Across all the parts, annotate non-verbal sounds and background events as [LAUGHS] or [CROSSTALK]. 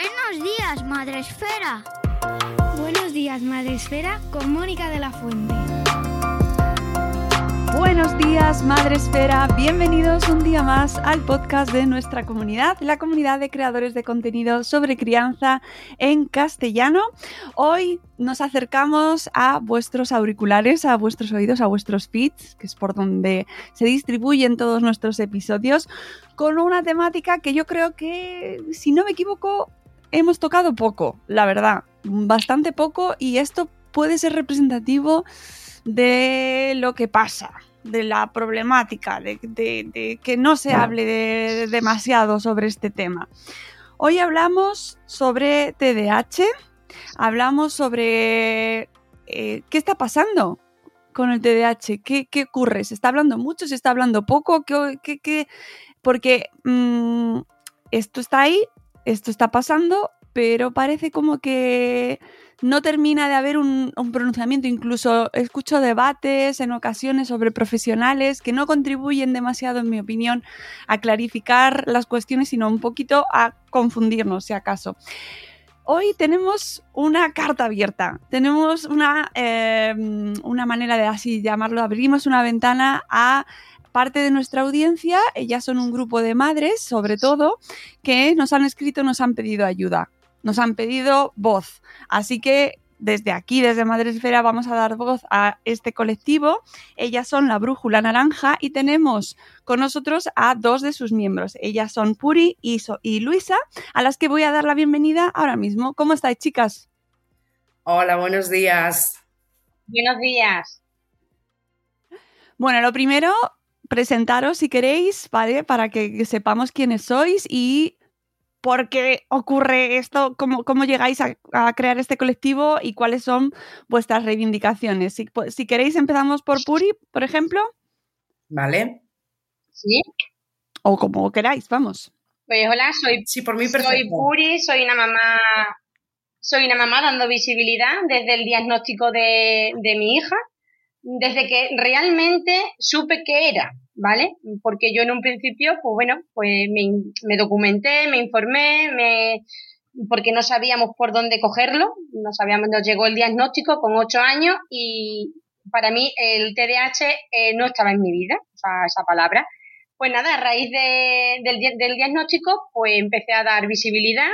Buenos días, Madre Esfera. Buenos días, Madre Esfera, con Mónica de la Fuente. Buenos días, Madre Esfera. Bienvenidos un día más al podcast de nuestra comunidad, la comunidad de creadores de contenido sobre crianza en castellano. Hoy nos acercamos a vuestros auriculares, a vuestros oídos, a vuestros feeds, que es por donde se distribuyen todos nuestros episodios, con una temática que yo creo que, si no me equivoco, hemos tocado poco, la verdad, bastante poco y esto puede ser representativo de lo que pasa, de la problemática, de, que no se hable demasiado sobre este tema. Hoy hablamos sobre TDAH, hablamos sobre eh, qué está pasando con el TDAH, ¿Qué, ocurre, se está hablando mucho, se está hablando poco, ¿Qué, porque mm, esto está ahí, esto está pasando, pero parece como que no termina de haber un, pronunciamiento. Incluso escucho debates en ocasiones sobre profesionales que no contribuyen demasiado, en mi opinión, a clarificar las cuestiones, sino un poquito a confundirnos, si acaso. Hoy tenemos una carta abierta, tenemos una, eh, una manera de así llamarlo, abrimos una ventana a parte de nuestra audiencia, ellas son un grupo de madres, sobre todo, que nos han escrito, nos han pedido ayuda, nos han pedido voz. Así que desde aquí, desde Madresfera, vamos a dar voz a este colectivo. Ellas son la Brújula Naranja y tenemos con nosotros a dos de sus miembros. Ellas son Puri y, y Luisa, a las que voy a dar la bienvenida ahora mismo. ¿Cómo estáis, chicas? Hola, buenos días. Buenos días. Bueno, lo primero, presentaros si queréis, ¿vale? Para que sepamos quiénes sois y por qué ocurre esto, cómo, cómo llegáis a, crear este colectivo y cuáles son vuestras reivindicaciones. Si, si, queréis, empezamos por Puri, por ejemplo. Vale. Sí. O como queráis, vamos. Pues hola, soy, sí, por mí soy Puri, soy una mamá soy una mamá dando visibilidad desde el diagnóstico de, de mi hija, desde que realmente supe qué era, ¿vale? Porque yo en un principio, pues bueno, pues me, documenté, me informé, me, porque no sabíamos por dónde cogerlo, no sabíamos, nos llegó el diagnóstico con ocho años y para mí el TDAH eh, no estaba en mi vida, o sea, esa palabra. Pues nada, a raíz del, diagnóstico, pues empecé a dar visibilidad.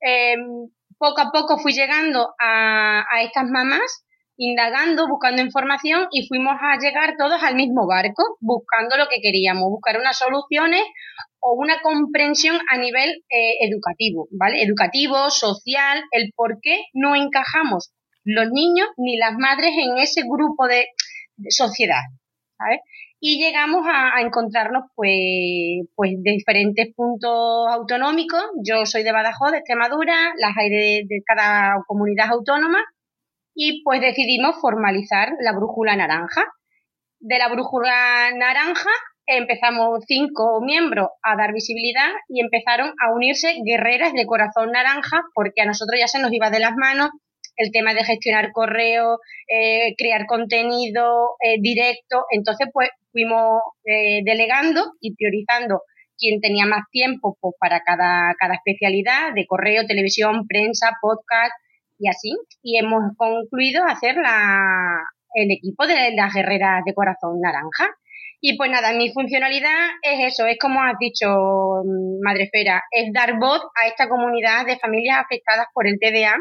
Em, poco a poco fui llegando a estas mamás indagando, buscando información y fuimos a llegar todos al mismo barco, buscando lo que queríamos, buscar unas soluciones o una comprensión a nivel eh, educativo, ¿vale? Educativo, social, el por qué no encajamos los niños ni las madres en ese grupo de, sociedad, ¿sabes? Y llegamos a, encontrarnos, pues, pues, de diferentes puntos autonómicos. Yo soy de Badajoz, de Extremadura, las hay de cada comunidad autónoma y pues decidimos formalizar la brújula naranja. De la brújula naranja empezamos cinco miembros a dar visibilidad y empezaron a unirse guerreras de corazón naranja porque a nosotros ya se nos iba de las manos el tema de gestionar correo, eh, crear contenido eh, directo. Entonces, pues fuimos eh, delegando y priorizando quién tenía más tiempo pues, para cada, cada especialidad de correo, televisión, prensa, podcast, y así. Y hemos concluido hacer la, el equipo de las guerreras de corazón naranja. Y pues nada, mi funcionalidad es eso, es como has dicho, mm, Madrefera, es dar voz a esta comunidad de familias afectadas por el TDA.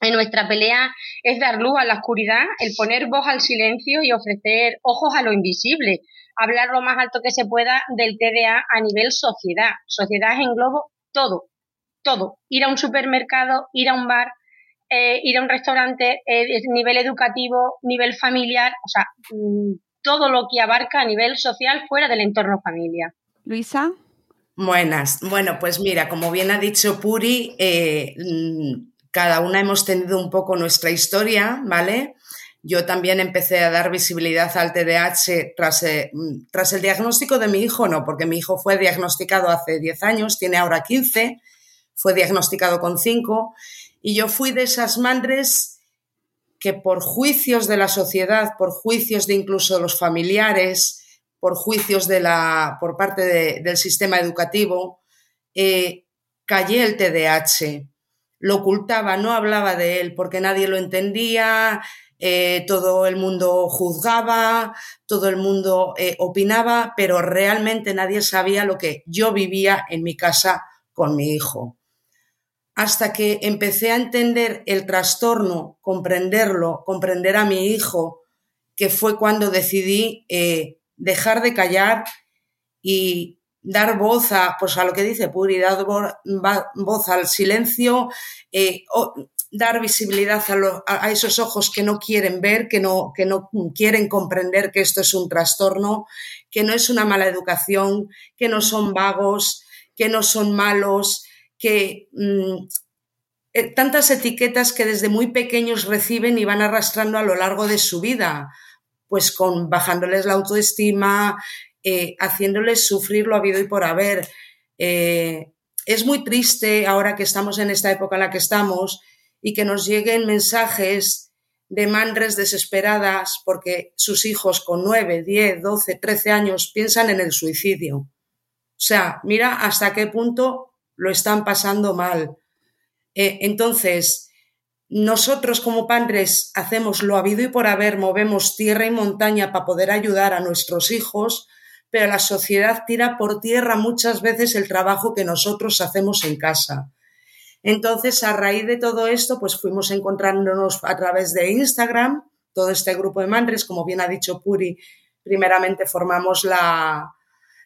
En nuestra pelea es dar luz a la oscuridad, el poner voz al silencio y ofrecer ojos a lo invisible, hablar lo más alto que se pueda del TDA a nivel sociedad. Sociedad englobo todo, todo. Ir a un supermercado, ir a un bar, eh, ir a un restaurante, eh, nivel educativo, nivel familiar, o sea, mm, todo lo que abarca a nivel social fuera del entorno familia. Luisa. Buenas. Bueno, pues mira, como bien ha dicho Puri, eh, mm, cada una hemos tenido un poco nuestra historia, ¿vale? Yo también empecé a dar visibilidad al TDAH tras, mm, tras el diagnóstico de mi hijo, no, porque mi hijo fue diagnosticado hace 10 años, tiene ahora 15, fue diagnosticado con 5 y yo fui de esas madres que por juicios de la sociedad, por juicios de incluso los familiares, por juicios de la, por parte del sistema educativo, eh, callé el TDAH. lo ocultaba, no hablaba de él porque nadie lo entendía, eh, todo el mundo juzgaba, todo el mundo eh, opinaba, pero realmente nadie sabía lo que yo vivía en mi casa con mi hijo. Hasta que empecé a entender el trastorno, comprenderlo, comprender a mi hijo, que fue cuando decidí eh, dejar de callar y dar voz a, pues a lo que dice Puri, dar voz al silencio, dar visibilidad a, esos ojos que no quieren ver, que no, que no quieren comprender que esto es un trastorno, que no es una mala educación, que no son vagos, que no son malos, que mm, eh, tantas etiquetas que desde muy pequeños reciben y van arrastrando a lo largo de su vida, pues con bajándoles la autoestima, eh, haciéndoles sufrir lo habido y por haber. Eh, es muy triste ahora que estamos en esta época en la que estamos y que nos lleguen mensajes de madres desesperadas porque sus hijos con 9, 10, 12, 13 años piensan en el suicidio. O sea, mira hasta qué punto lo están pasando mal. Eh, entonces, nosotros como padres hacemos lo habido y por haber, movemos tierra y montaña para poder ayudar a nuestros hijos, pero la sociedad tira por tierra muchas veces el trabajo que nosotros hacemos en casa. Entonces, a raíz de todo esto, pues fuimos encontrándonos a través de Instagram, todo este grupo de madres, como bien ha dicho Puri, primeramente formamos la,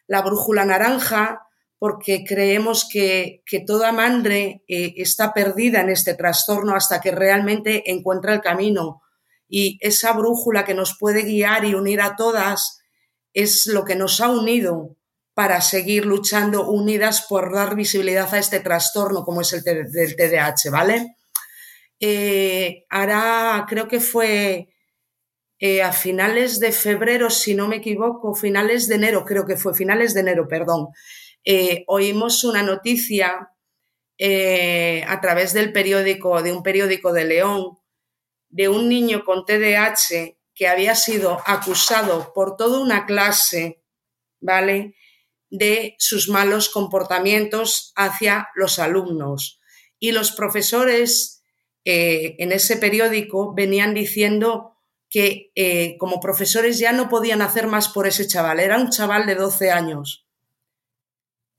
brújula naranja, porque creemos que, toda madre eh, está perdida en este trastorno hasta que realmente encuentra el camino. Y esa brújula que nos puede guiar y unir a todas es lo que nos ha unido para seguir luchando unidas por dar visibilidad a este trastorno como es el del TDAH, ¿vale? Eh, ahora creo que fue eh, a finales de febrero, si no me equivoco, finales de enero, creo que fue finales de enero, perdón, eh, oímos una noticia a través del periódico, de un periódico de León, de un niño con TDAH que había sido acusado por toda una clase, ¿vale? de sus malos comportamientos hacia los alumnos. Y los profesores eh, en ese periódico venían diciendo que eh, como profesores ya no podían hacer más por ese chaval. Era un chaval de 12 años.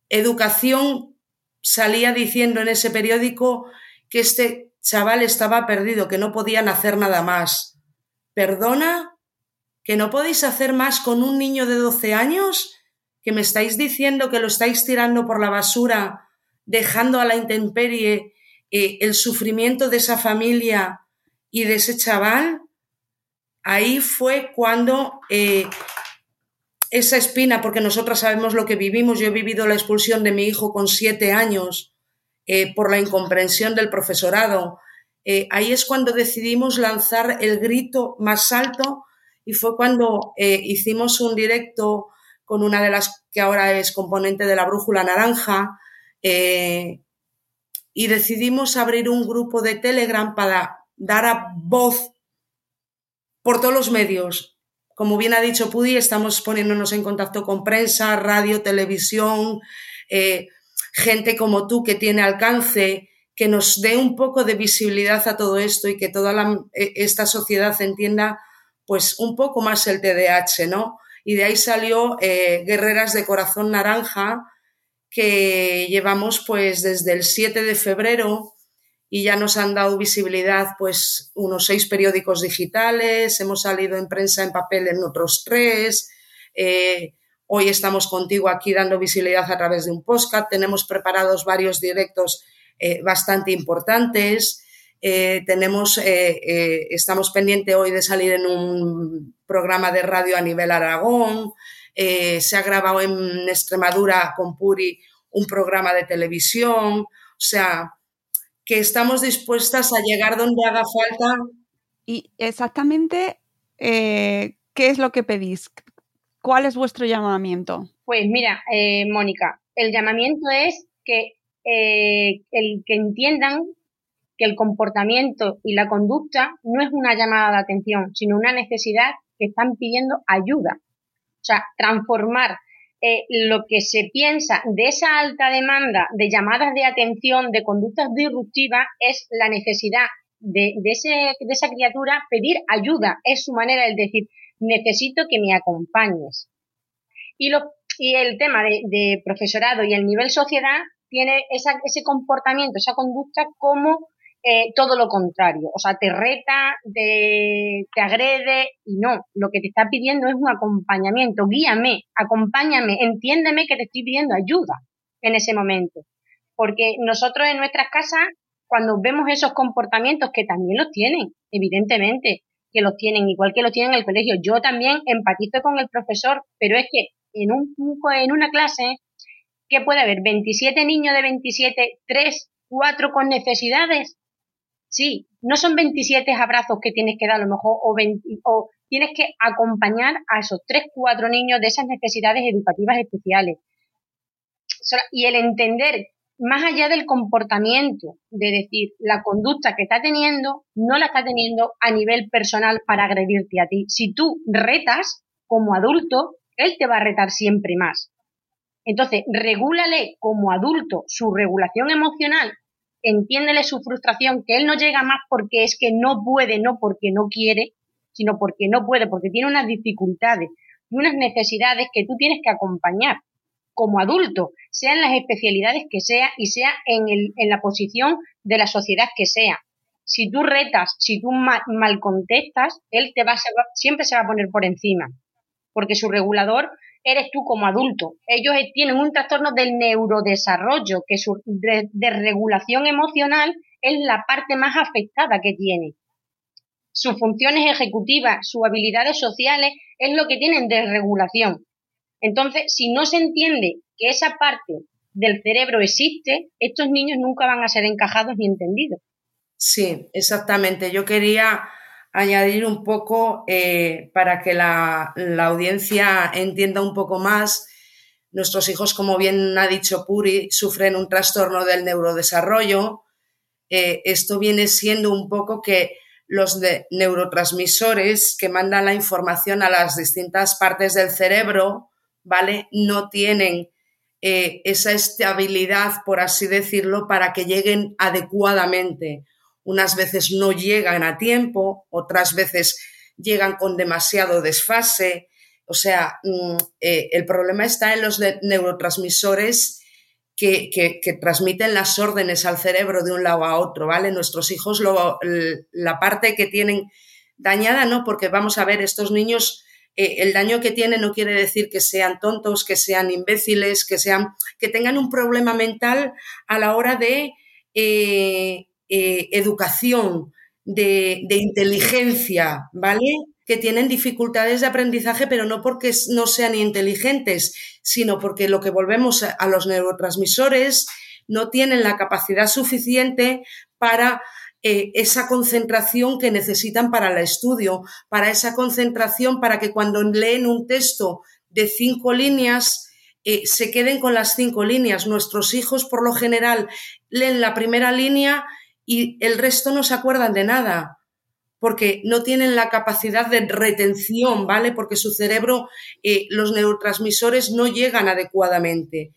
Educación salía diciendo en ese periódico que este chaval estaba perdido, que no podían hacer nada más. ¿Perdona? ¿Que no podéis hacer más con un niño de 12 años? que me estáis diciendo que lo estáis tirando por la basura, dejando a la intemperie eh, el sufrimiento de esa familia y de ese chaval, ahí fue cuando eh, esa espina, porque nosotras sabemos lo que vivimos, yo he vivido la expulsión de mi hijo con siete años eh, por la incomprensión del profesorado, ahí es cuando decidimos lanzar el grito más alto y fue cuando hicimos un directo con una de las que ahora es componente de la Brújula Naranja, eh, y decidimos abrir un grupo de Telegram para dar a voz por todos los medios. Como bien ha dicho Pudi, estamos poniéndonos en contacto con prensa, radio, televisión, eh, gente como tú que tiene alcance, que nos dé un poco de visibilidad a todo esto y que toda eh, esta sociedad entienda pues un poco más el TDAH, ¿no? y de ahí salió eh, Guerreras de Corazón Naranja, que llevamos pues desde el 7 de febrero y ya nos han dado visibilidad pues unos seis periódicos digitales, hemos salido en prensa en papel en otros tres, eh, hoy estamos contigo aquí dando visibilidad a través de un podcast, tenemos preparados varios directos eh, bastante importantes, eh, tenemos, estamos pendientes hoy de salir en un programa de radio a nivel Aragón. se ha grabado en Extremadura con Puri un programa de televisión. O sea, que estamos dispuestas a llegar donde haga falta. Y exactamente, ¿qué es lo que pedís? ¿Cuál es vuestro llamamiento? Pues mira, Mónica, el llamamiento es que, el, que entiendan que el comportamiento y la conducta no es una llamada de atención, sino una necesidad que están pidiendo ayuda. O sea, transformar eh, lo que se piensa de esa alta demanda de llamadas de atención, de conductas disruptivas, es la necesidad de, ese, de esa criatura pedir ayuda. Es su manera de decir, necesito que me acompañes. Y, lo, y el tema de, profesorado y el nivel sociedad tiene ese comportamiento, esa conducta como eh, todo lo contrario. O sea, te reta, te, te agrede y no. Lo que te está pidiendo es un acompañamiento. Guíame, acompáñame, entiéndeme que te estoy pidiendo ayuda en ese momento. Porque nosotros en nuestras casas, cuando vemos esos comportamientos que también los tienen, evidentemente, que los tienen, igual que los tienen en el colegio. Yo también empatizo con el profesor, pero es que en, un, en una clase, que puede haber? ¿27 niños de 27, 3, 4 con necesidades? Sí, no son 27 abrazos que tienes que dar a lo mejor o, o tienes que acompañar a esos 3, 4 niños de esas necesidades educativas especiales. Y el entender, más allá del comportamiento, de decir, la conducta que está teniendo, no la está teniendo a nivel personal para agredirte a ti. Si tú retas como adulto, él te va a retar siempre más. Entonces, regúlale como adulto su regulación emocional entiéndele su frustración, que él no llega más porque es que no puede, no porque no quiere, sino porque no puede, porque tiene unas dificultades y unas necesidades que tú tienes que acompañar como adulto, sean las especialidades que sea y sea en, el, en la posición de la sociedad que sea. Si tú retas, si tú mal, contestas, él te va, siempre se va a poner por encima, porque su regulador eres tú como adulto. Ellos tienen un trastorno del neurodesarrollo, que su de, regulación emocional es la parte más afectada que tiene. Sus funciones ejecutivas, sus habilidades sociales es lo que tienen de regulación. Entonces, si no se entiende que esa parte del cerebro existe, estos niños nunca van a ser encajados ni entendidos. Sí, exactamente. Yo quería añadir un poco eh, para que la, audiencia entienda un poco más. Nuestros hijos, como bien ha dicho Puri, sufren un trastorno del neurodesarrollo. Eh, esto viene siendo un poco que los neurotransmisores que mandan la información a las distintas partes del cerebro, ¿vale? No tienen eh, esa estabilidad, por así decirlo, para que lleguen adecuadamente unas veces no llegan a tiempo, otras veces llegan con demasiado desfase. O sea, mm, eh, el problema está en los neurotransmisores que, transmiten las órdenes al cerebro de un lado a otro, ¿vale? Nuestros hijos, la parte que tienen dañada, ¿no? Porque vamos a ver, estos niños, eh, el daño que tienen no quiere decir que sean tontos, que sean imbéciles, que sean, que tengan un problema mental a la hora de eh, eh, educación, de, inteligencia, ¿vale? Que tienen dificultades de aprendizaje, pero no porque no sean inteligentes, sino porque lo que volvemos a, los neurotransmisores no tienen la capacidad suficiente para eh, esa concentración que necesitan para el estudio, para esa concentración para que cuando leen un texto de cinco líneas eh, se queden con las cinco líneas. Nuestros hijos, por lo general, leen la primera línea y el resto no se acuerdan de nada porque no tienen la capacidad de retención, ¿vale? Porque su cerebro, eh, los neurotransmisores no llegan adecuadamente.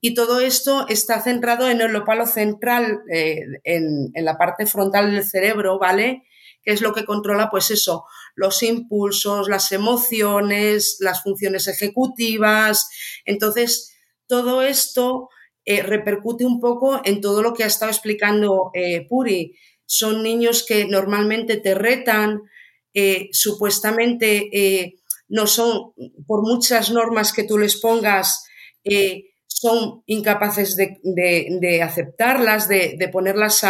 Y todo esto está centrado en el ópalo central, eh, en, en, la parte frontal del cerebro, ¿vale? Que es lo que controla, pues eso, los impulsos, las emociones, las funciones ejecutivas. Entonces, todo esto eh, repercute un poco en todo lo que ha estado explicando eh, Puri. Son niños que normalmente te retan, eh, supuestamente no son, por muchas normas que tú les pongas, son incapaces de, aceptarlas, de, ponerlas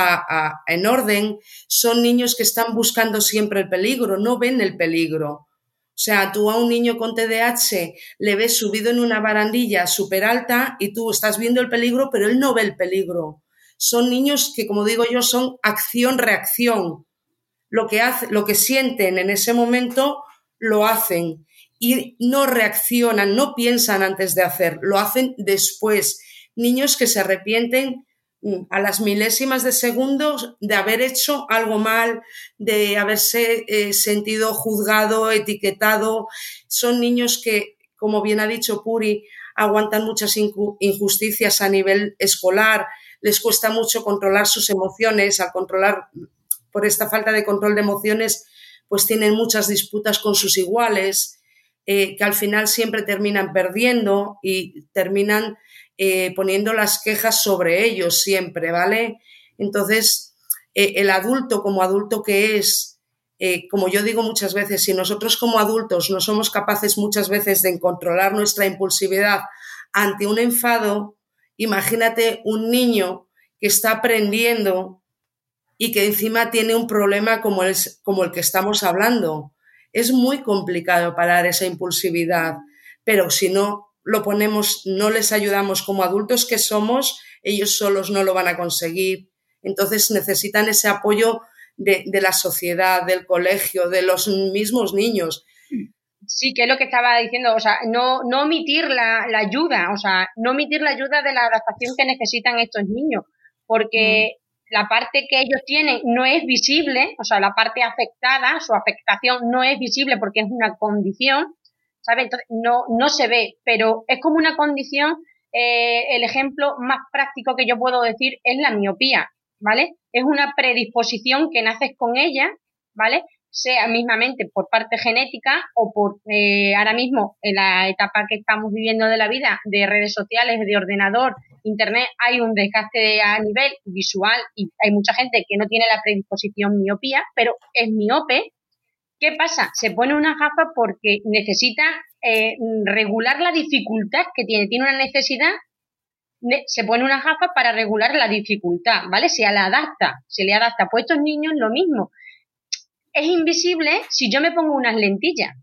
en orden. Son niños que están buscando siempre el peligro, no ven el peligro. O sea, tú a un niño con TDAH le ves subido en una barandilla súper alta y tú estás viendo el peligro, pero él no ve el peligro. Son niños que, como digo yo, son acción-reacción. Lo que, lo que sienten en ese momento lo hacen y no reaccionan, no piensan antes de hacer, lo hacen después. Niños que se arrepienten a las milésimas de segundos de haber hecho algo mal, de haberse eh, sentido juzgado, etiquetado. Son niños que, como bien ha dicho Puri, aguantan muchas injusticias a nivel escolar, les cuesta mucho controlar sus emociones, al controlar, por esta falta de control de emociones, pues tienen muchas disputas con sus iguales, eh, que al final siempre terminan perdiendo y terminan eh, poniendo las quejas sobre ellos siempre, ¿vale? Entonces, eh, el adulto como adulto que es, como yo digo muchas veces, si nosotros como adultos no somos capaces muchas veces de controlar nuestra impulsividad ante un enfado, imagínate un niño que está aprendiendo y que encima tiene un problema como el, como el que estamos hablando. Es muy complicado parar esa impulsividad, pero si no lo ponemos, no les ayudamos como adultos que somos, ellos solos no lo van a conseguir. Entonces necesitan ese apoyo de, la sociedad, del colegio, de los mismos niños. Sí, que es lo que estaba diciendo, o sea, no, no omitir la, la ayuda, o sea, no omitir la ayuda de la adaptación que necesitan estos niños, porque la parte que ellos tienen no es visible, o sea, la parte afectada, su afectación no es visible porque es una condición, ¿sabes? Entonces, no, no se ve, pero es como una condición, eh, el ejemplo más práctico que yo puedo decir es la miopía, ¿vale? Es una predisposición que naces con ella, ¿vale? sea mismamente por parte genética o por eh, ahora mismo en la etapa que estamos viviendo de la vida de redes sociales, de ordenador, internet, hay un desgaste a nivel visual y hay mucha gente que no tiene la predisposición miopía, pero es miope. ¿Qué pasa? Se pone una gafa porque necesita eh, regular la dificultad que tiene, tiene una necesidad se pone una gafa para regular la dificultad, ¿vale? Se la adapta, se le adapta. Pues estos niños lo mismo es invisible si yo me pongo unas lentillas.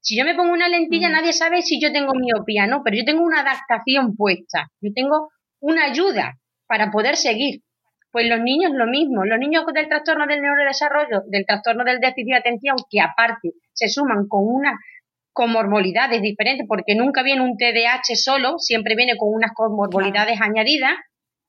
Si yo me pongo una lentilla, nadie sabe si yo tengo miopía, no, pero yo tengo una adaptación puesta, yo tengo una ayuda para poder seguir. Pues los niños lo mismo, los niños del trastorno del neurodesarrollo, del trastorno del déficit de atención, que aparte se suman con unas comorbilidades diferentes, porque nunca viene un TDAH solo, siempre viene con unas comorbilidades añadidas,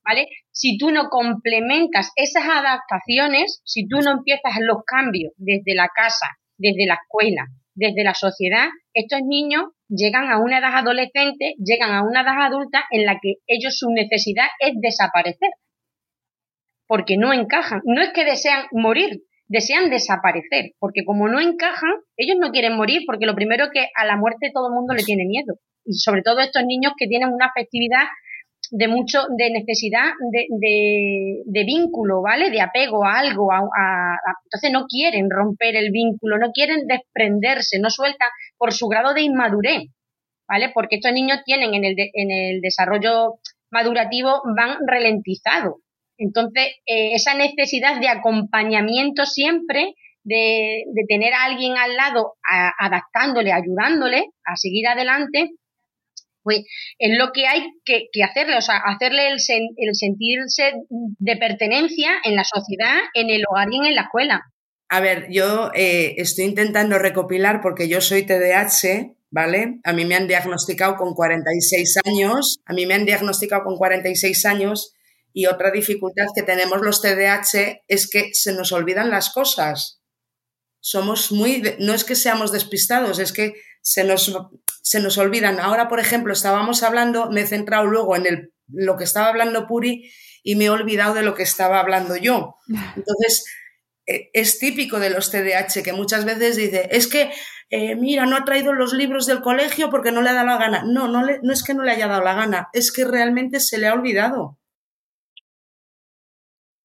¿vale? Si tú no complementas esas adaptaciones, si tú no empiezas los cambios desde la casa, desde la escuela, desde la sociedad, estos niños llegan a una edad adolescente, llegan a una edad adulta en la que ellos su necesidad es desaparecer, porque no encajan. No es que desean morir, desean desaparecer, porque como no encajan, ellos no quieren morir, porque lo primero que a la muerte todo el mundo le tiene miedo. Y sobre todo estos niños que tienen una afectividad de mucho, de necesidad de, de, vínculo, ¿vale? De apego a algo, entonces no quieren romper el vínculo, no quieren desprenderse, no sueltan por su grado de inmadurez, ¿vale? Porque estos niños tienen en el, en el desarrollo madurativo van ralentizados. Entonces, eh, esa necesidad de acompañamiento siempre, de, tener a alguien al lado adaptándole, ayudándole a seguir adelante, pues es lo que hay que, hacerle, o sea, hacerle el, el, sentirse de pertenencia en la sociedad, en el hogar y en la escuela. A ver, yo eh, estoy intentando recopilar porque yo soy TDAH, ¿vale? A mí me han diagnosticado con 46 años, a mí me han diagnosticado con 46 años y otra dificultad que tenemos los TDAH es que se nos olvidan las cosas. Somos muy, no es que seamos despistados, es que se nos, se nos olvidan. Ahora, por ejemplo, estábamos hablando, me he centrado luego en el, lo que estaba hablando Puri y me he olvidado de lo que estaba hablando yo. [LAUGHS] Entonces, e, es típico de los TDAH que muchas veces dice, es que, eh, mira, no ha traído los libros del colegio porque no le ha dado la gana. No, no, le, no es que no le haya dado la gana, es que realmente se le ha olvidado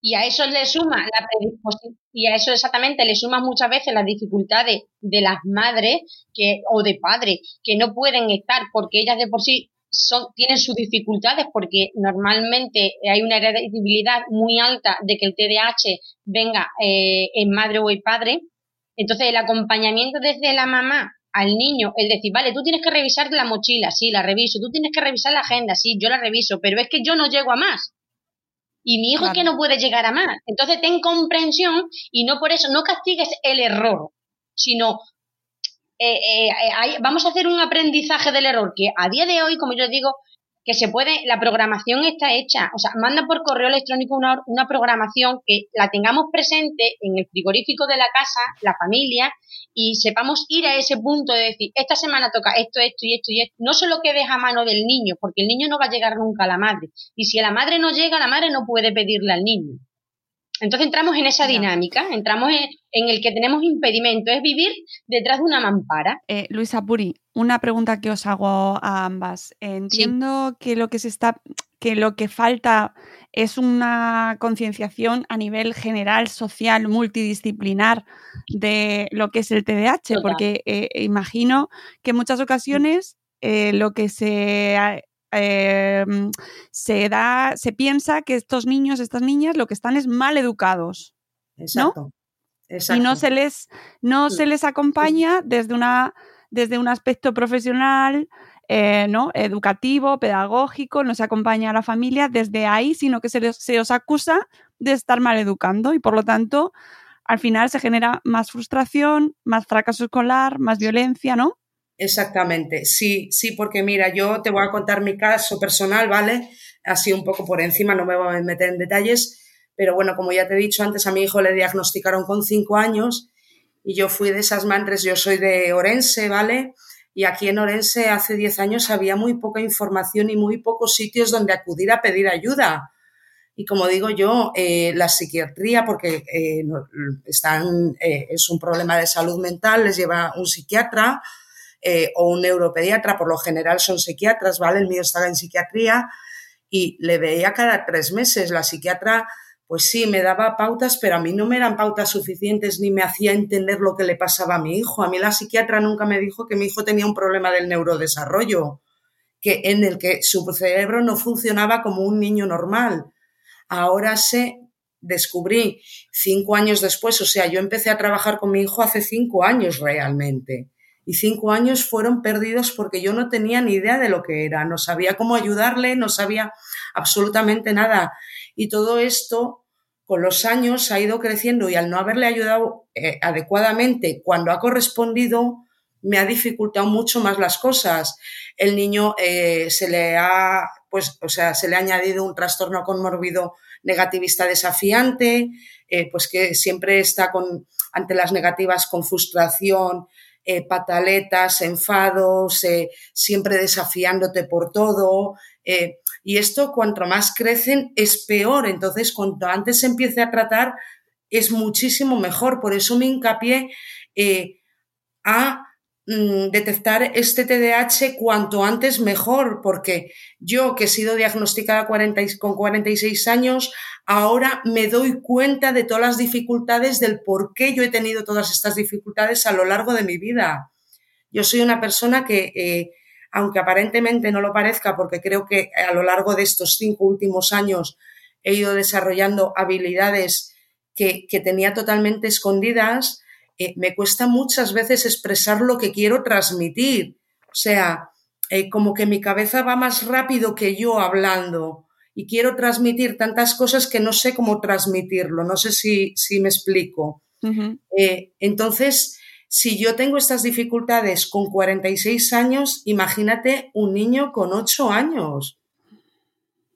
y a eso le suma la y a eso exactamente le suma muchas veces las dificultades de las madres que o de padres que no pueden estar porque ellas de por sí son, tienen sus dificultades porque normalmente hay una heredabilidad muy alta de que el TDAH venga eh, en madre o en padre. Entonces el acompañamiento desde la mamá al niño, el decir, vale, tú tienes que revisar la mochila, sí, la reviso, tú tienes que revisar la agenda, sí, yo la reviso, pero es que yo no llego a más y mi hijo es que no puede llegar a más. Entonces ten comprensión y no por eso, no castigues el error, sino eh, eh, vamos a hacer un aprendizaje del error, que a día de hoy, como yo digo, que se puede, la programación está hecha, o sea, manda por correo electrónico una, una programación que la tengamos presente en el frigorífico de la casa, la familia, y sepamos ir a ese punto de decir, esta semana toca esto, esto y esto y esto, no solo que deja a mano del niño, porque el niño no va a llegar nunca a la madre, y si la madre no llega, la madre no puede pedirle al niño. Entonces entramos en esa dinámica, entramos en, el que tenemos impedimento, es vivir detrás de una mampara. Eh, Luisa Puri, una pregunta que os hago a ambas. Entiendo que lo que se está, que lo que falta es una concienciación a nivel general, social, multidisciplinar de lo que es el TDAH, porque eh, imagino que en muchas ocasiones eh, lo que se Em, se da, se piensa que estos niños, estas niñas, lo que están es mal educados. Exacto. Y no se les, no se les acompaña desde una, desde un aspecto profesional, eh, ¿no? educativo, pedagógico, no se acompaña a la familia desde ahí, sino que se, se os acusa de estar mal educando y por lo tanto al final se genera más frustración, más fracaso escolar, más violencia, ¿no? Exactamente, sí, sí, porque mira, yo te voy a contar mi caso personal, ¿vale? Así un poco por encima, no me voy a meter en detalles, pero bueno, como ya te he dicho antes, a mi hijo le diagnosticaron con cinco años y yo fui de esas madres, yo soy de Orense, ¿vale? Y aquí en Orense hace diez años había muy poca información y muy pocos sitios donde acudir a pedir ayuda. Y como digo yo, eh, la psiquiatría, porque eh, están, eh, es un problema de salud mental, les lleva un psiquiatra, eh, o un neuropediatra, por lo general son psiquiatras, ¿vale? El mío estaba en psiquiatría y le veía cada tres meses. La psiquiatra, pues sí, me daba pautas, pero a mí no me eran pautas suficientes ni me hacía entender lo que le pasaba a mi hijo. A mí la psiquiatra nunca me dijo que mi hijo tenía un problema del neurodesarrollo, que en el que su cerebro no funcionaba como un niño normal. Ahora sé, descubrí cinco años después, o sea, yo empecé a trabajar con mi hijo hace cinco años realmente y cinco años fueron perdidos porque yo no tenía ni idea de lo que era, no sabía cómo ayudarle, no sabía absolutamente nada. Y todo esto con los años ha ido creciendo y al no haberle ayudado eh, adecuadamente cuando ha correspondido, me ha dificultado mucho más las cosas. El niño eh, se le ha, pues, o sea, se le ha añadido un trastorno conmórbido negativista desafiante, eh, pues que siempre está con, ante las negativas con frustración, eh, pataletas, enfados, eh, siempre desafiándote por todo. Eh, y esto, cuanto más crecen, es peor. Entonces, cuanto antes se empiece a tratar, es muchísimo mejor. Por eso me hincapié a Mm, detectar este TDAH cuanto antes mejor, porque yo que he sido diagnosticada con 46 años, ahora me doy cuenta de todas las dificultades del por qué yo he tenido todas estas dificultades a lo largo de mi vida. Yo soy una persona que, eh, aunque aparentemente no lo parezca, porque creo que a lo largo de estos cinco últimos años he ido desarrollando habilidades que, que tenía totalmente escondidas, eh, me cuesta muchas veces expresar lo que quiero transmitir. O sea, eh, como que mi cabeza va más rápido que yo hablando y quiero transmitir tantas cosas que no sé cómo transmitirlo. No sé si, si me explico. Eh, entonces, si yo tengo estas dificultades con 46 años, imagínate un niño con 8 años.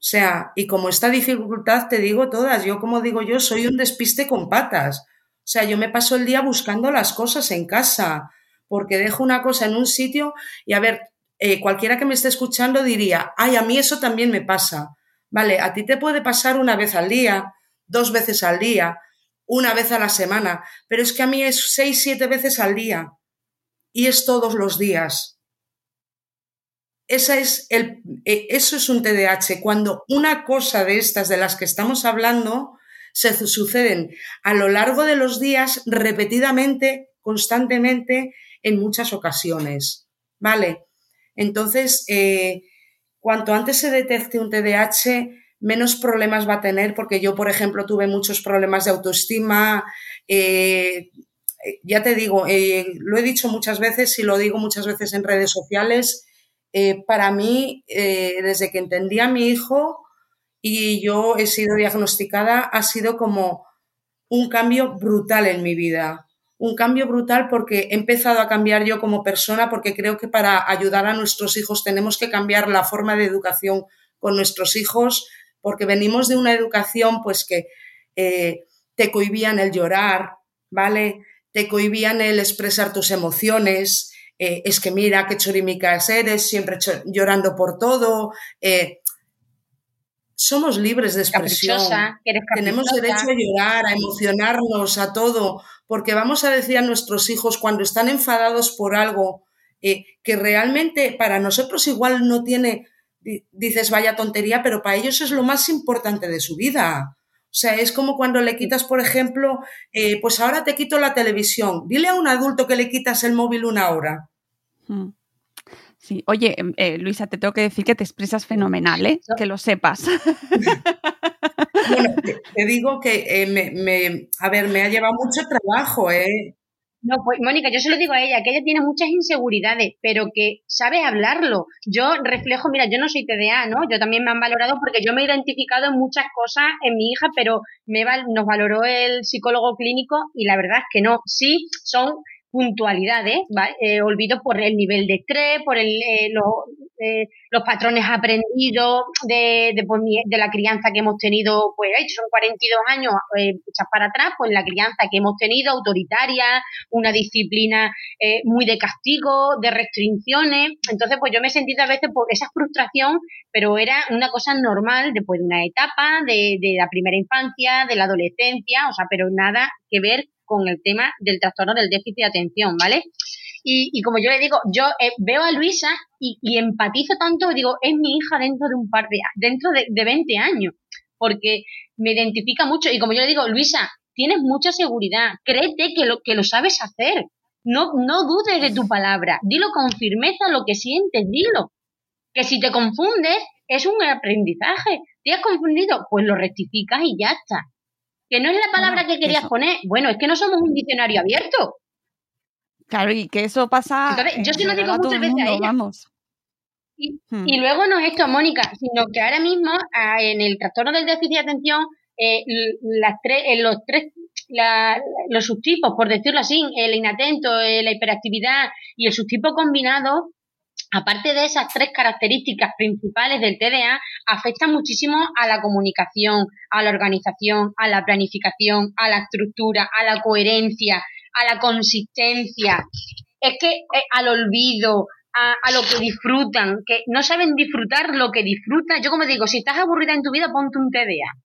O sea, y como esta dificultad te digo todas, yo como digo yo, soy un despiste con patas. O sea, yo me paso el día buscando las cosas en casa, porque dejo una cosa en un sitio y a ver, eh, cualquiera que me esté escuchando diría, ay, a mí eso también me pasa. Vale, a ti te puede pasar una vez al día, dos veces al día, una vez a la semana, pero es que a mí es seis, siete veces al día y es todos los días. Esa es el, eh, eso es un TDAH. Cuando una cosa de estas de las que estamos hablando se suceden a lo largo de los días repetidamente, constantemente, en muchas ocasiones. ¿Vale? Entonces, eh, cuanto antes se detecte un TDAH, menos problemas va a tener, porque yo, por ejemplo, tuve muchos problemas de autoestima. Eh, ya te digo, eh, lo he dicho muchas veces y lo digo muchas veces en redes sociales. para mí, desde que entendí a mi hijo, y yo he sido diagnosticada, ha sido como un cambio brutal en mi vida. un cambio brutal porque he empezado a cambiar yo como persona porque creo que para ayudar a nuestros hijos tenemos que cambiar la forma de educación con nuestros hijos porque venimos de una educación pues que eh, te cohibían el llorar, ¿vale? Te cohibían el expresar tus emociones, eh, es que mira qué chorimicas eres, siempre llorando por todo. Eh, somos libres de expresión. Tenemos derecho a llorar, a emocionarnos, a todo, porque vamos a decir a nuestros hijos cuando están enfadados por algo eh, que realmente para nosotros igual no tiene, dices vaya tontería, pero para ellos es lo más importante de su vida. O sea, es como cuando le quitas, por ejemplo, eh, pues ahora te quito la televisión. Dile a un adulto que le quitas el móvil una hora. Mm. Sí, oye, em, eh, Luisa, te tengo que decir que te expresas fenomenal, ¿eh? Que lo sepas. [LAUGHS] Bueno, te, digo que eh, me, a ver, me ha llevado mucho trabajo, ¿eh? No, pues Mónica, yo se lo digo a ella, que ella tiene muchas inseguridades, pero que sabe hablarlo. Yo reflejo, mira, yo no soy TDA, ¿no? Yo también me han valorado porque yo me he identificado en muchas cosas en mi hija, pero me nos valoró el psicólogo clínico y la verdad es que no. Sí, son puntualidades, ¿vale? Eh, olvido por el nivel de estrés, por el, eh, eh, los patrones aprendidos de, de, la crianza que hemos tenido, pues son 42 años echas para atrás, pues la crianza que hemos tenido autoritaria, una disciplina muy de castigo, de restricciones. Entonces, pues yo me he sentido a veces por esa frustración, pero era una cosa normal después de una etapa, de, de la primera infancia, de la adolescencia, o sea, pero nada que ver con el tema del trastorno del déficit de atención, ¿vale? Y, como yo le digo, yo eh, veo a Luisa y, empatizo tanto, digo, es mi hija dentro de un par de dentro de, de 20 años, porque me identifica mucho. Y como yo le digo, Luisa, tienes mucha seguridad, créete que lo, que lo sabes hacer, no, no dudes de tu palabra, dilo con firmeza lo que sientes, dilo, que si te confundes es un aprendizaje, te has confundido, pues lo rectificas y ya está, que no es la palabra que querías poner. Bueno, es que no somos un diccionario abierto. Claro, y que eso pasa. yo sí lo digo muchas veces a ella. Vamos. Hmm. Y, luego no es esto, Mónica, sino que ahora mismo en el trastorno del déficit de atención, eh, las tres, los tres, los subtipos, por decirlo así, el inatento, eh, la hiperactividad y el subtipo combinado, aparte de esas tres características principales del TDA, afecta muchísimo a la comunicación, a la organización, a la planificación, a la estructura, a la coherencia, a la consistencia. Es que eh, al olvido, a, a, lo que disfrutan, que no saben disfrutar lo que disfrutan. Yo como digo, si estás aburrida en tu vida, ponte un TDA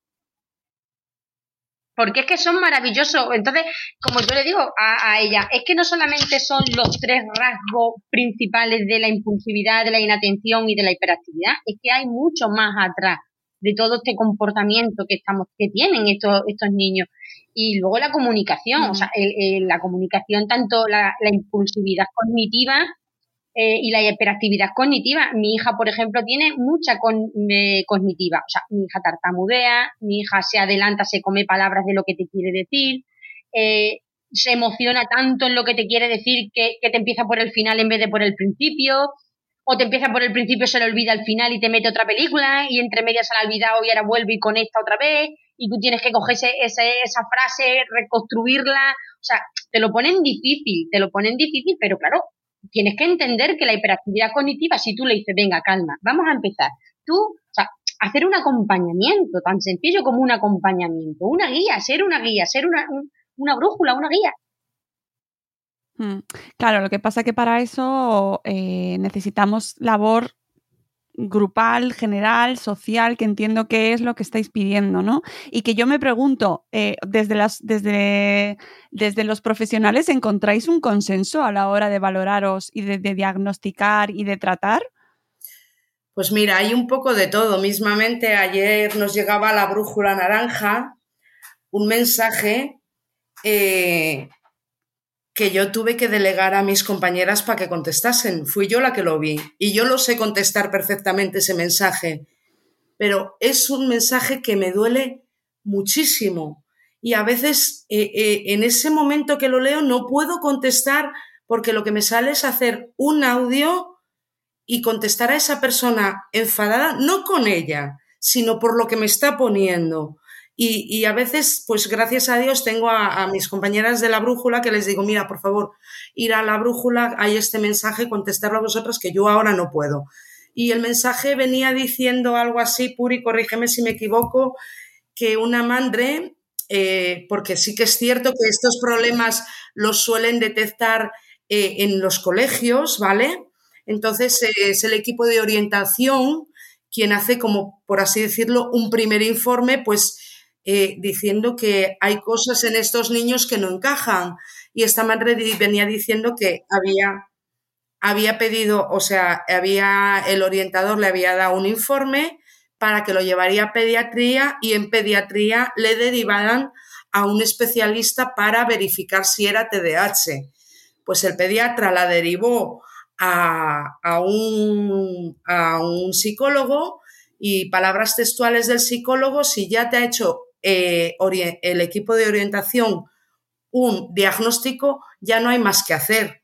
porque es que son maravillosos. Entonces, como yo le digo a, ella, es que no solamente son los tres rasgos principales de la impulsividad, de la inatención y de la hiperactividad, es que hay mucho más atrás de todo este comportamiento que estamos que tienen estos estos niños y luego la comunicación o sea la comunicación tanto la, la impulsividad cognitiva eh, y la hiperactividad cognitiva. Mi hija, por ejemplo, tiene mucha eh, cognitiva. O sea, mi hija tartamudea, mi hija se adelanta, se come palabras de lo que te quiere decir, eh, se emociona tanto en lo que te quiere decir que, que, te empieza por el final en vez de por el principio, o te empieza por el principio, se le olvida al final y te mete otra película, y entre medias se la ha olvidado y ahora vuelve y conecta otra vez, y tú tienes que coger ese, esa frase, reconstruirla. O sea, te lo ponen difícil, te lo ponen difícil, pero claro, tienes que entender que la hiperactividad cognitiva, si tú le dices, venga, calma, vamos a empezar. Tú, o sea, hacer un acompañamiento, tan sencillo como un acompañamiento, una guía, ser una guía, ser una, una brújula, una guía. Hmm. Claro, lo que pasa es que para eso eh, necesitamos labor grupal, general, social, que entiendo que es lo que estáis pidiendo, ¿no? Y que yo me pregunto, eh, desde, las, desde, desde los profesionales, ¿encontráis un consenso a la hora de valoraros y de, diagnosticar y de tratar? Pues mira, hay un poco de todo. Mismamente ayer nos llegaba la brújula naranja un mensaje eh, que yo tuve que delegar a mis compañeras para que contestasen. Fui yo la que lo vi y yo lo sé contestar perfectamente ese mensaje, pero es un mensaje que me duele muchísimo y a veces eh, eh, en ese momento que lo leo no puedo contestar porque lo que me sale es hacer un audio y contestar a esa persona enfadada, no con ella, sino por lo que me está poniendo. Y, a veces, pues gracias a Dios, tengo a, mis compañeras de la brújula que les digo, mira, por favor, ir a la brújula, hay este mensaje, contestarlo a vosotros que yo ahora no puedo. Y el mensaje venía diciendo algo así, Puri, corrígeme si me equivoco, que una madre, eh, porque sí que es cierto que estos problemas los suelen detectar eh, en los colegios, ¿vale? Entonces es el equipo de orientación quien hace como, por así decirlo, un primer informe, pues eh, diciendo que hay cosas en estos niños que no encajan. Y esta madre venía diciendo que había, había pedido, o sea, había, el orientador le había dado un informe para que lo llevaría a pediatría y en pediatría le derivaran a un especialista para verificar si era TDAH. Pues el pediatra la derivó a, a, un, a un psicólogo y palabras textuales del psicólogo, si ya te ha hecho eh, el equipo de orientación un diagnóstico, ya no hay más que hacer.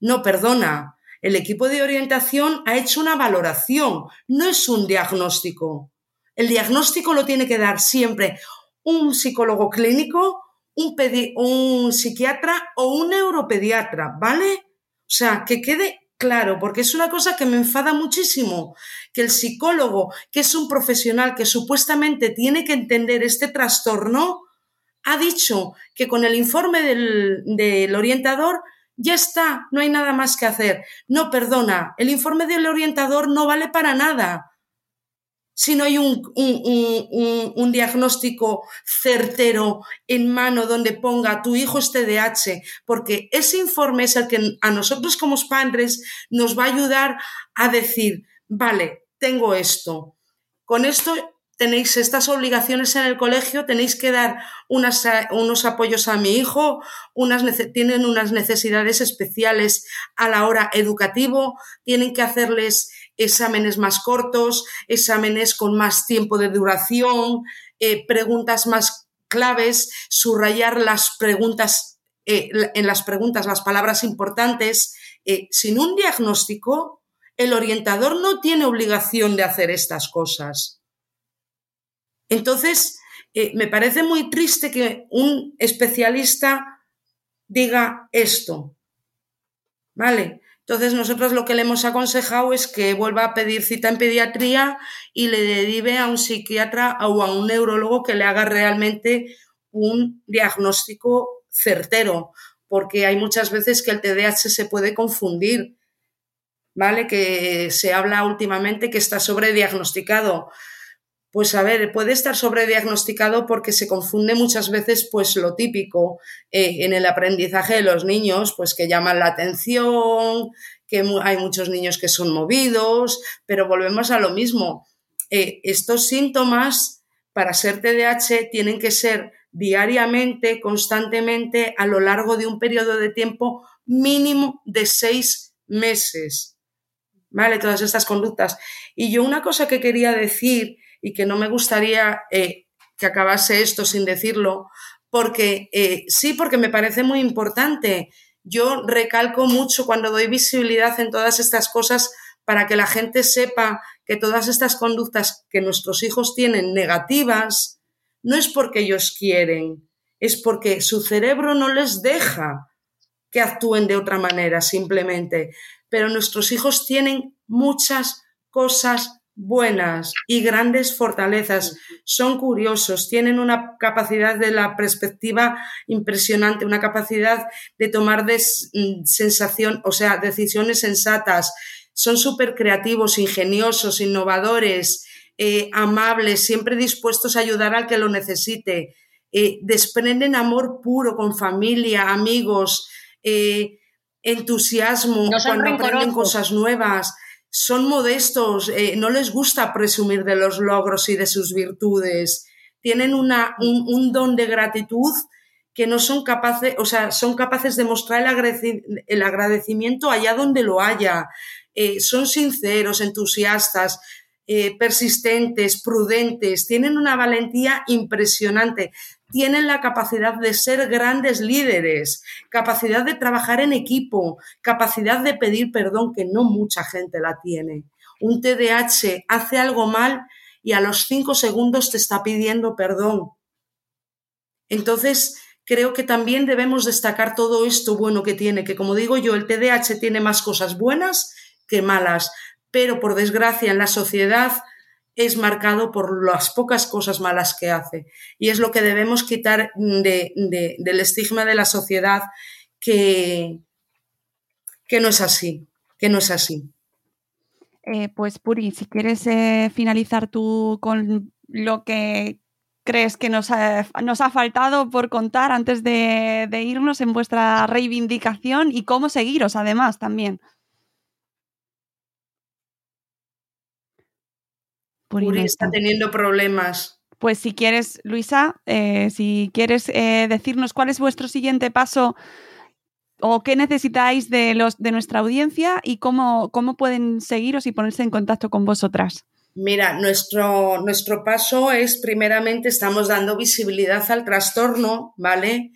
No, perdona, el equipo de orientación ha hecho una valoración, no es un diagnóstico. El diagnóstico lo tiene que dar siempre un psicólogo clínico, un, un psiquiatra o un neuropediatra, ¿vale? O sea, que quede claro, porque es una cosa que me enfada muchísimo, que el psicólogo, que es un profesional que supuestamente tiene que entender este trastorno, ha dicho que con el informe del, orientador ya está, no hay nada más que hacer. No, perdona, el informe del orientador no vale para nada si no hay un, un, diagnóstico certero en mano donde ponga tu hijo es TDAH, porque ese informe es el que a nosotros como padres nos va a ayudar a decir, vale, tengo esto. Con esto tenéis estas obligaciones en el colegio, tenéis que dar unos apoyos a mi hijo, unas, tienen unas necesidades especiales a la hora educativo, tienen que hacerles exámenes más cortos, exámenes con más tiempo de duración, eh, preguntas más claves, subrayar las preguntas, eh, en las preguntas las palabras importantes. Eh, sin un diagnóstico, el orientador no tiene obligación de hacer estas cosas. Entonces, me parece muy triste que un especialista diga esto. ¿Vale? Entonces, nosotros lo que le hemos aconsejado es que vuelva a pedir cita en pediatría y le derive a un psiquiatra o a un neurólogo que le haga realmente un diagnóstico certero, porque hay muchas veces que el TDAH se puede confundir, ¿vale? Que se habla últimamente que está sobrediagnosticado. Pues a ver, puede estar sobrediagnosticado porque se confunde muchas veces pues lo típico eh, en el aprendizaje de los niños, pues que llaman la atención, que hay muchos niños que son movidos, pero volvemos a lo mismo. Eh, estos síntomas para ser TDAH tienen que ser diariamente, constantemente, a lo largo de un periodo de tiempo mínimo de seis meses. ¿Vale? Todas estas conductas. Y yo una cosa que quería decir y que no me gustaría eh, que acabase esto sin decirlo, porque eh, sí, porque me parece muy importante. Yo recalco mucho cuando doy visibilidad en todas estas cosas para que la gente sepa que todas estas conductas que nuestros hijos tienen negativas, no es porque ellos quieren, es porque su cerebro no les deja que actúen de otra manera simplemente. Pero nuestros hijos tienen muchas cosas buenas y grandes fortalezas. Son curiosos, tienen una capacidad de la perspectiva impresionante, una capacidad de tomar mm, sensación, o sea, decisiones sensatas. Son súper creativos, ingeniosos, innovadores, eh, amables, siempre dispuestos a ayudar al que lo necesite. Eh, desprenden amor puro con familia, amigos, eh, entusiasmo cuando aprenden cosas nuevas son modestos, eh, no les gusta presumir de los logros y de sus virtudes, tienen un, don de gratitud que no son capaces, o sea, son capaces de mostrar el, agradecimiento allá donde lo haya, eh, son sinceros, entusiastas, eh, persistentes, prudentes, tienen una valentía impresionante tienen la capacidad de ser grandes líderes, capacidad de trabajar en equipo, capacidad de pedir perdón, que no mucha gente la tiene. Un TDAH hace algo mal y a los cinco segundos te está pidiendo perdón. Entonces, creo que también debemos destacar todo esto bueno que tiene, que como digo yo, el TDAH tiene más cosas buenas que malas, pero por desgracia en la sociedad es marcado por las pocas cosas malas que hace. Y es lo que debemos quitar del estigma de la sociedad que, que no es así, que no es así. Eh, pues Puri, si quieres eh, finalizar tú con lo que crees que nos ha, nos ha faltado por contar antes de, irnos en vuestra reivindicación y cómo seguiros además también. Puri, está teniendo problemas. Pues si quieres, Luisa, eh, si quieres decirnos cuál es vuestro siguiente paso o qué necesitáis de, los, de nuestra audiencia y cómo, cómo pueden seguiros y ponerse en contacto con vosotras. Mira, nuestro, nuestro paso es, primeramente, estamos dando visibilidad al trastorno, ¿vale?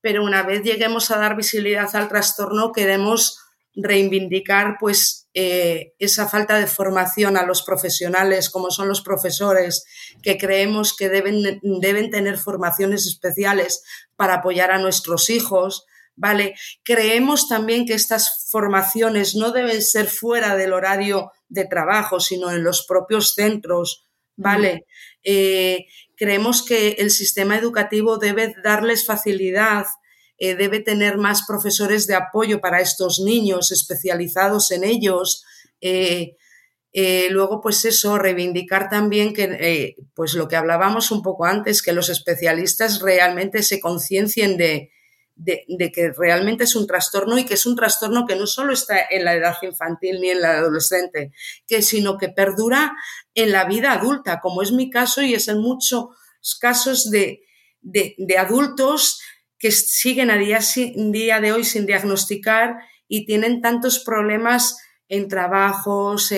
Pero una vez lleguemos a dar visibilidad al trastorno, queremos reivindicar pues eh, esa falta de formación a los profesionales, como son los profesores, que creemos que deben, deben tener formaciones especiales para apoyar a nuestros hijos, ¿vale? Creemos también que estas formaciones no deben ser fuera del horario de trabajo, sino en los propios centros, ¿vale? Eh, creemos que el sistema educativo debe darles facilidad, eh, debe tener más profesores de apoyo para estos niños especializados en ellos. Eh, luego, pues eso, reivindicar también que, pues lo que hablábamos un poco antes, que los especialistas realmente se conciencien de, de, que realmente es un trastorno y que es un trastorno que no solo está en la edad infantil ni en la adolescente, que sino que perdura en la vida adulta, como es mi caso y es en muchos casos de, de, adultos que siguen a día, día de hoy sin diagnosticar y tienen tantos problemas en trabajos,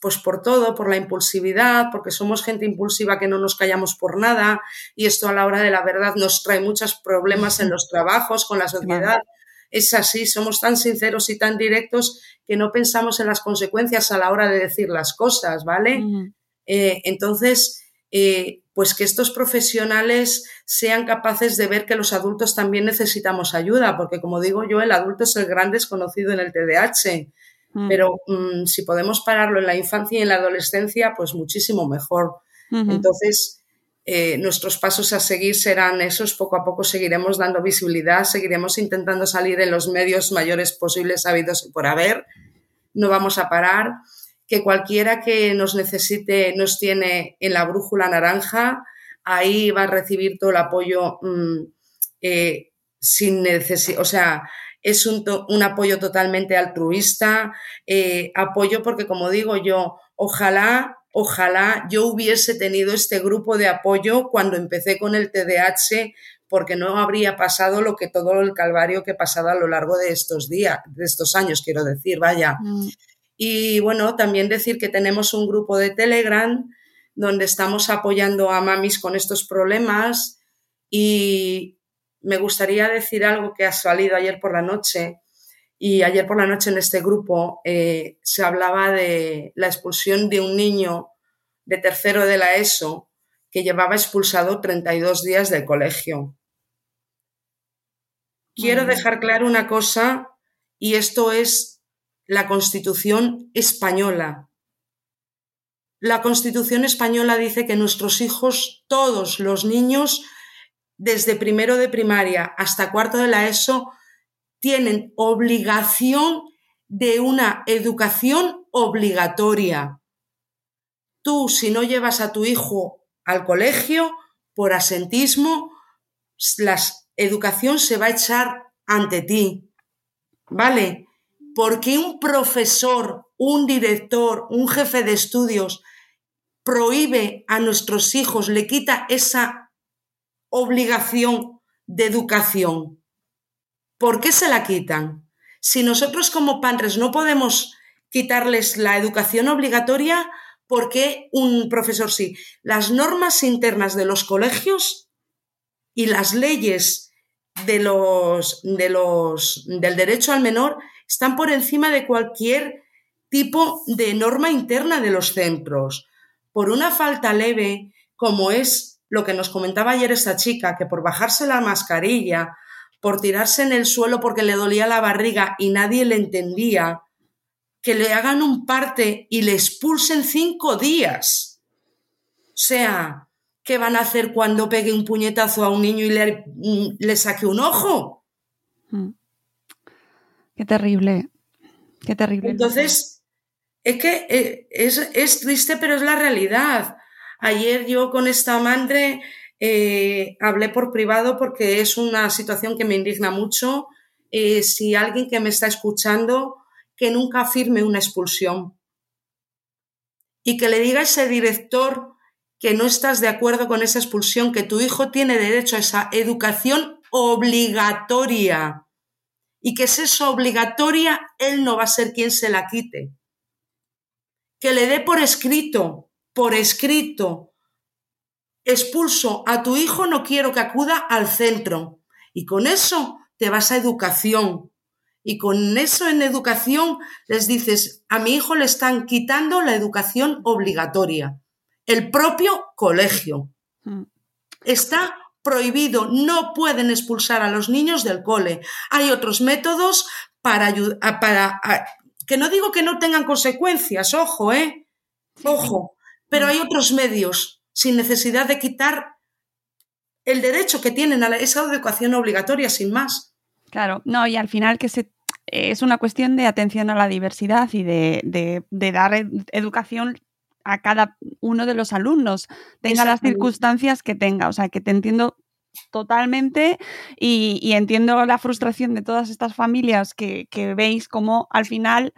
pues por todo, por la impulsividad, porque somos gente impulsiva que no nos callamos por nada y esto a la hora de la verdad nos trae muchos problemas en los trabajos, con la sociedad. Es así, somos tan sinceros y tan directos que no pensamos en las consecuencias a la hora de decir las cosas, ¿vale? Eh, entonces, eh, pues que estos profesionales sean capaces de ver que los adultos también necesitamos ayuda, porque como digo yo, el adulto es el gran desconocido en el TDAH. Mm. Pero mm, si podemos pararlo en la infancia y en la adolescencia, pues muchísimo mejor. Entonces, eh, nuestros pasos a seguir serán esos. Poco a poco seguiremos dando visibilidad, seguiremos intentando salir en los medios mayores posibles habidos por haber. No vamos a parar. Que cualquiera que nos necesite nos tiene en la brújula naranja. Ahí va a recibir todo el apoyo mm, eh, sin necesidad, o sea, es un, apoyo totalmente altruista, eh, apoyo porque, como digo yo, ojalá, ojalá yo hubiese tenido este grupo de apoyo cuando empecé con el TDAH, porque no habría pasado lo que todo el calvario que he pasado a lo largo de estos días, de estos años, quiero decir, vaya. Mm. Y bueno, también decir que tenemos un grupo de Telegram donde estamos apoyando a mamis con estos problemas y, me gustaría decir algo que ha salido ayer por la noche. Y ayer por la noche en este grupo eh, se hablaba de la expulsión de un niño de tercero de la ESO que llevaba expulsado 32 días del colegio. Quiero dejar claro una cosa, y esto es la Constitución española. La Constitución española dice que nuestros hijos, todos los niños, desde primero de primaria hasta cuarto de la ESO tienen obligación de una educación obligatoria. Tú, si no llevas a tu hijo al colegio, por asentismo, la educación se va a echar ante ti. ¿Vale? Porque un profesor, un director, un jefe de estudios prohíbe a nuestros hijos, le quita esa obligación de educación. ¿Por qué se la quitan? Si nosotros como padres no podemos quitarles la educación obligatoria, ¿por qué un profesor sí? Las normas internas de los colegios y las leyes de los, de los, del derecho al menor están por encima de cualquier tipo de norma interna de los centros. Por una falta leve, como es lo que nos comentaba ayer esta chica, que por bajarse la mascarilla, por tirarse en el suelo porque le dolía la barriga y nadie le entendía, que le hagan un parte y le expulsen cinco días. O sea, ¿qué van a hacer cuando pegue un puñetazo a un niño y le, mm, le saque un ojo? Mm. Qué terrible, qué terrible. Entonces, es que eh, es, es triste, pero es la realidad. Ayer yo con esta madre eh, hablé por privado porque es una situación que me indigna mucho. Eh, si alguien que me está escuchando, que nunca firme una expulsión y que le diga a ese director que no estás de acuerdo con esa expulsión, que tu hijo tiene derecho a esa educación obligatoria y que si es obligatoria, él no va a ser quien se la quite. Que le dé por escrito, por escrito, expulso a tu hijo, no quiero que acuda al centro. Y con eso te vas a educación. Y con eso en educación les dices, a mi hijo le están quitando la educación obligatoria. El propio colegio. Mm. Está prohibido, no pueden expulsar a los niños del cole. Hay otros métodos para ayudar, para, que no digo que no tengan consecuencias, ojo, ¿eh? Ojo, pero hay otros medios sin necesidad de quitar el derecho que tienen a esa educación obligatoria, sin más. Claro, no, y al final que se, es una cuestión de atención a la diversidad y de, de dar educación a cada uno de los alumnos, tenga las circunstancias que tenga. O sea, que te entiendo totalmente y, entiendo la frustración de todas estas familias que, que veis como al final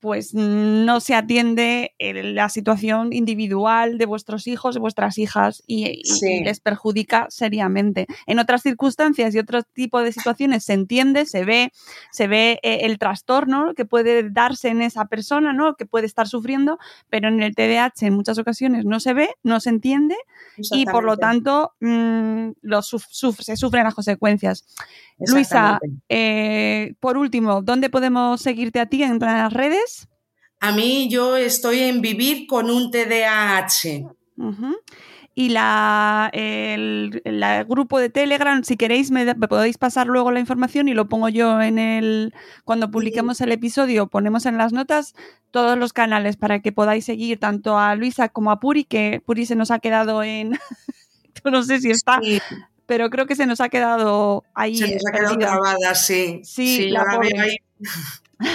pues no se atiende la situación individual de vuestros hijos, de vuestras hijas y, les perjudica seriamente. En otras circunstancias y otro tipo de situaciones se entiende, se ve, se ve eh, el trastorno que puede darse en esa persona, ¿no? que puede estar sufriendo, pero en el TDAH en muchas ocasiones no se ve, no se entiende y por lo tanto mm, se sufren las consecuencias. Luisa, eh, por último, ¿dónde podemos seguirte a ti en las redes? A mí yo estoy en vivir con un TDAH. Y la, el, grupo de Telegram, si queréis, me, podéis pasar luego la información y lo pongo yo en el. Cuando publiquemos el episodio, ponemos en las notas todos los canales para que podáis seguir tanto a Luisa como a Puri, que Puri se nos ha quedado en. [LAUGHS] no sé si está pero creo que se nos ha quedado ahí. Se nos ha quedado grabada, sí. Sí, la, veo ahí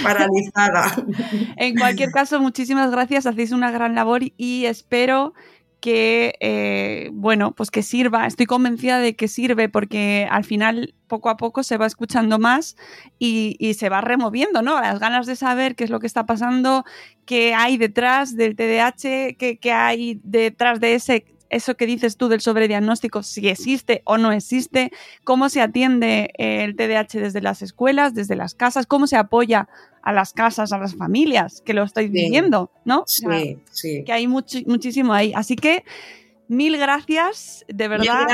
paralizada. [LAUGHS] en cualquier caso, muchísimas gracias, hacéis una gran labor y espero que, eh, bueno, pues que sirva. Estoy convencida de que sirve porque al final, poco a poco, se va escuchando más y, se va removiendo, ¿no? Las ganas de saber qué es lo que está pasando, qué hay detrás del TDAH, qué, qué hay detrás de ese eso que dices tú del sobrediagnóstico, si existe o no existe, cómo se atiende el TDAH desde las escuelas, desde las casas, cómo se apoya a las casas, a las familias que lo estáis viviendo, ¿no? Sí, sí. Que hay muchísimo ahí. Así que mil gracias, de verdad.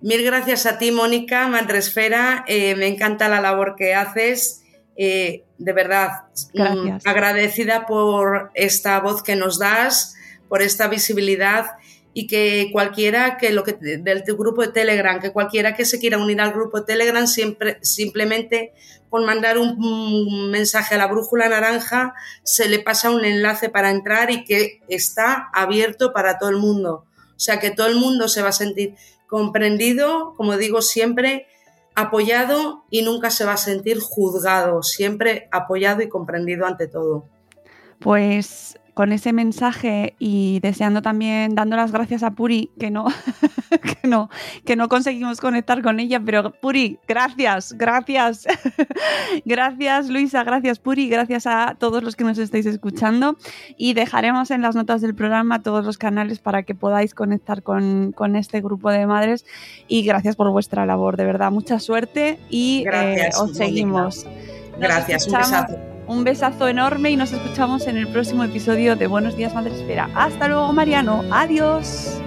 Mil gracias, a ti, Mónica, Madresfera. Eh, me encanta la labor que haces. Eh, de verdad, mm, agradecida por esta voz que nos das, por esta visibilidad y que cualquiera que lo que del grupo de Telegram, que cualquiera que se quiera unir al grupo de Telegram siempre simplemente con mandar un, mensaje a la brújula naranja se le pasa un enlace para entrar y que está abierto para todo el mundo. O sea que todo el mundo se va a sentir comprendido, como digo siempre, apoyado y nunca se va a sentir juzgado, siempre apoyado y comprendido ante todo. Pues con ese mensaje y deseando también, dando las gracias a Puri, que no, [LAUGHS] que no, que no conseguimos conectar con ella, pero Puri, gracias, gracias, [LAUGHS] gracias Luisa, gracias Puri, gracias a todos los que nos estáis escuchando. Y dejaremos en las notas del programa todos los canales para que podáis conectar con, este grupo de madres. Y gracias por vuestra labor, de verdad, mucha suerte y eh, os seguimos. gracias, un besazo. Un besazo enorme y nos escuchamos en el próximo episodio de Buenos Días Madre Espera. Hasta luego, Mariano. Adiós.